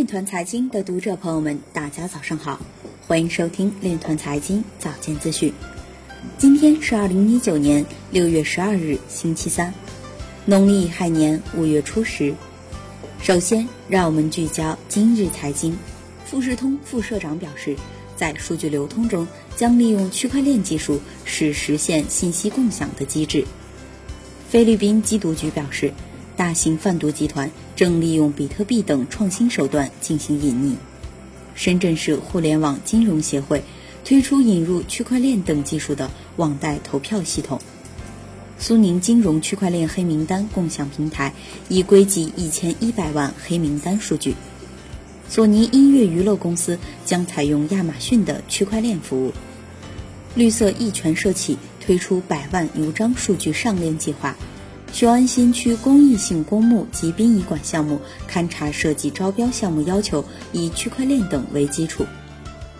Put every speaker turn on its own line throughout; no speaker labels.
链团财经的读者朋友们，大家早上好，欢迎收听链团财经早间资讯。今天是二零一九年六月十二日，星期三，农历亥年五月初十。首先，让我们聚焦今日财经。富士通副社长表示，在数据流通中将利用区块链技术，是实现信息共享的机制。菲律宾缉毒局表示。大型贩毒集团正利用比特币等创新手段进行隐匿。深圳市互联网金融协会推出引入区块链等技术的网贷投票系统。苏宁金融区块链黑名单共享平台已归集一千一百万黑名单数据。索尼音乐娱乐公司将采用亚马逊的区块链服务。绿色一拳社企推出百万邮章数据上链计划。雄安新区公益性公墓及殡仪馆项目勘察设计招标项目要求以区块链等为基础。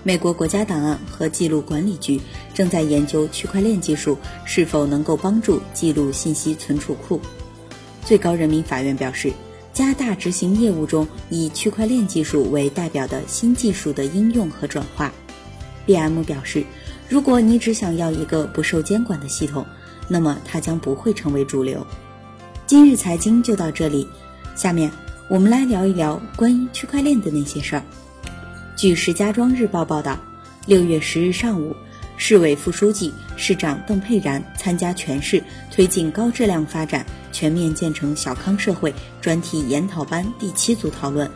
美国国家档案和记录管理局正在研究区块链技术是否能够帮助记录信息存储库。最高人民法院表示，加大执行业务中以区块链技术为代表的新技术的应用和转化。B.M 表示，如果你只想要一个不受监管的系统。那么它将不会成为主流。今日财经就到这里，下面我们来聊一聊关于区块链的那些事儿。据石家庄日报报道，六月十日上午，市委副书记、市长邓佩然参加全市推进高质量发展、全面建成小康社会专题研讨班第七组讨论。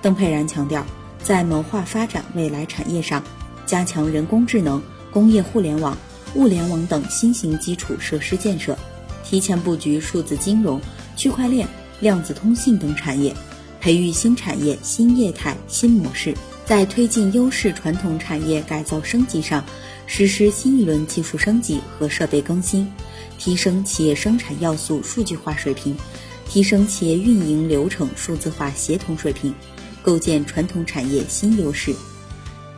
邓佩然强调，在谋划发展未来产业上，加强人工智能、工业互联网。物联网等新型基础设施建设，提前布局数字金融、区块链、量子通信等产业，培育新产业新业态新模式。在推进优势传统产业改造升级上，实施新一轮技术升级和设备更新，提升企业生产要素数据化水平，提升企业运营流程数字化协同水平，构建传统产业新优势。